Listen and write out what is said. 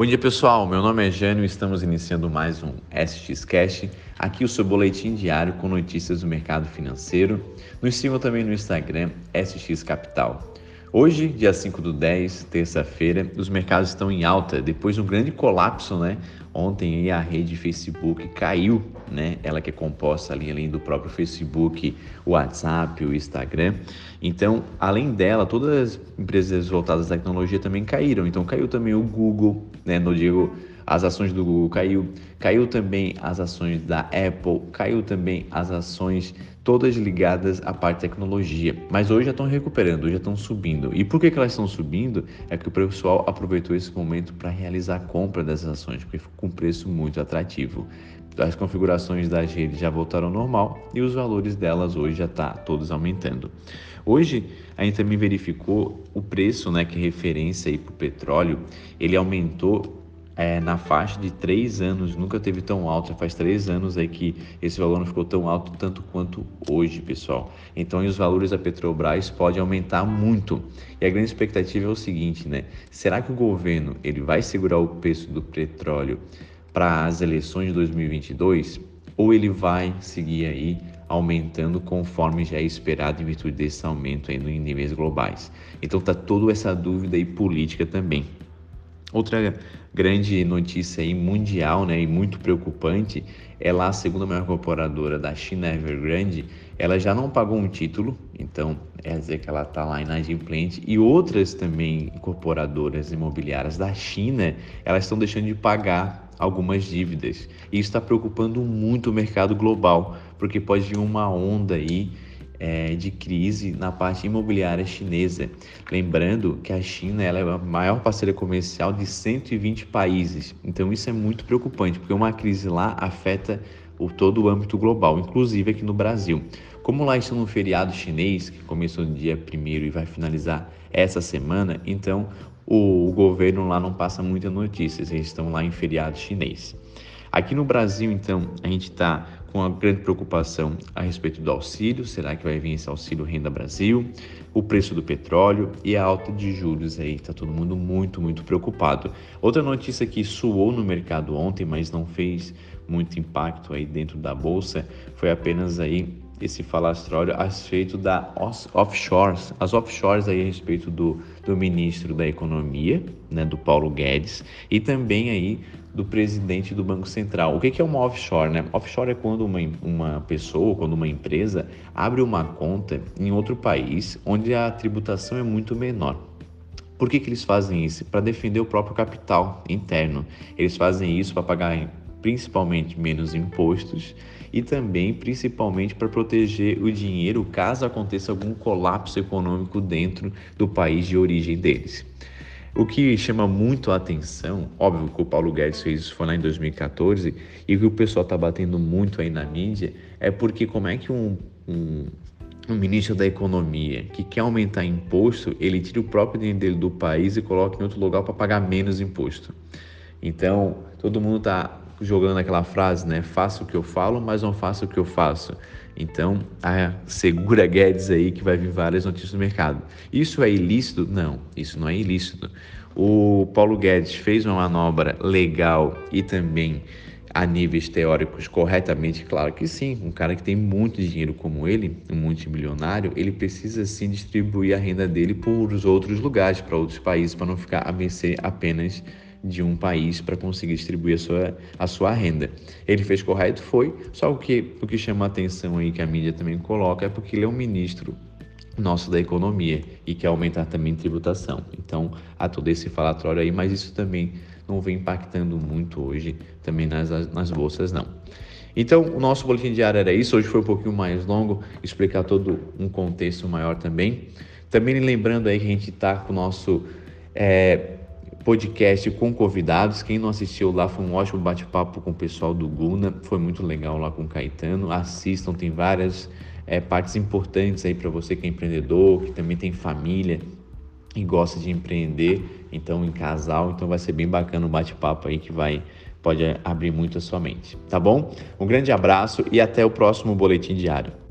Bom dia pessoal, meu nome é Jânio e estamos iniciando mais um SX Cash, aqui o seu boletim diário com notícias do mercado financeiro. Nos sigam também no Instagram SX Capital. Hoje, dia 5 do 10, terça-feira, os mercados estão em alta depois de um grande colapso, né? Ontem a rede Facebook caiu, né? Ela que é composta ali além do próprio Facebook, o WhatsApp, o Instagram. Então, além dela, todas as empresas voltadas à tecnologia também caíram. Então, caiu também o Google, né? No digo as ações do Google caiu, caiu também as ações da Apple, caiu também as ações todas ligadas à parte de tecnologia. Mas hoje já estão recuperando, já estão subindo. E por que, que elas estão subindo? É que o pessoal aproveitou esse momento para realizar a compra dessas ações, porque ficou com um preço muito atrativo. As configurações das redes já voltaram ao normal e os valores delas hoje já estão tá todos aumentando. Hoje a gente também verificou o preço, né, que é referência para o petróleo, ele aumentou é, na faixa de três anos, nunca teve tão alto, já faz três anos aí que esse valor não ficou tão alto tanto quanto hoje, pessoal. Então, os valores da Petrobras podem aumentar muito. E a grande expectativa é o seguinte, né? Será que o governo ele vai segurar o preço do petróleo para as eleições de 2022 ou ele vai seguir aí aumentando conforme já é esperado em virtude desse aumento aí em níveis globais? Então, tá toda essa dúvida aí política também. Outra grande notícia aí mundial, né, e muito preocupante, é lá a segunda maior incorporadora da China, Evergrande, ela já não pagou um título, então é dizer que ela está lá inadimplente, e outras também incorporadoras imobiliárias da China, elas estão deixando de pagar algumas dívidas. E isso está preocupando muito o mercado global, porque pode vir uma onda aí é, de crise na parte imobiliária chinesa. Lembrando que a China ela é a maior parceira comercial de 120 países. Então isso é muito preocupante, porque uma crise lá afeta o todo o âmbito global, inclusive aqui no Brasil. Como lá está no feriado chinês, que começou no dia 1 e vai finalizar essa semana, então o, o governo lá não passa muitas notícias, eles estão lá em feriado chinês. Aqui no Brasil, então, a gente está com a grande preocupação a respeito do auxílio, será que vai vir esse auxílio Renda Brasil, o preço do petróleo e a alta de juros aí, está todo mundo muito, muito preocupado. Outra notícia que suou no mercado ontem, mas não fez muito impacto aí dentro da bolsa, foi apenas aí esse falastrório a respeito da offshores, as offshores aí a respeito do, do ministro da Economia, né, do Paulo Guedes, e também aí do presidente do Banco Central. O que é uma offshore? Né? Offshore é quando uma, uma pessoa, quando uma empresa abre uma conta em outro país onde a tributação é muito menor. Por que, que eles fazem isso? Para defender o próprio capital interno. Eles fazem isso para pagar principalmente menos impostos e também principalmente para proteger o dinheiro caso aconteça algum colapso econômico dentro do país de origem deles. O que chama muito a atenção, óbvio que o Paulo Guedes fez isso foi lá em 2014, e que o pessoal está batendo muito aí na mídia é porque como é que um, um, um, ministro da economia que quer aumentar imposto, ele tira o próprio dinheiro dele do país e coloca em outro lugar para pagar menos imposto. Então, todo mundo está jogando aquela frase, né? Faça o que eu falo, mas não faça o que eu faço. Então, a segura Guedes aí que vai vir várias notícias no mercado. Isso é ilícito? Não, isso não é ilícito. O Paulo Guedes fez uma manobra legal e também a níveis teóricos corretamente, claro que sim. Um cara que tem muito dinheiro como ele, um multimilionário, ele precisa sim distribuir a renda dele por os outros lugares, para outros países, para não ficar a mercê apenas de um país para conseguir distribuir a sua, a sua renda. Ele fez correto? Foi, só o que, o que chama a atenção aí que a mídia também coloca é porque ele é um ministro nosso da economia e quer aumentar também tributação. Então, há todo esse falatório aí, mas isso também não vem impactando muito hoje também nas, nas bolsas, não. Então, o nosso boletim diário era isso. Hoje foi um pouquinho mais longo, explicar todo um contexto maior também. Também lembrando aí que a gente está com o nosso é, podcast com convidados. Quem não assistiu lá foi um ótimo bate-papo com o pessoal do Guna, foi muito legal lá com o Caetano. Assistam, tem várias é, partes importantes aí para você que é empreendedor, que também tem família e gosta de empreender, então em casal, então vai ser bem bacana o bate-papo aí que vai pode abrir muito a sua mente, tá bom? Um grande abraço e até o próximo boletim diário.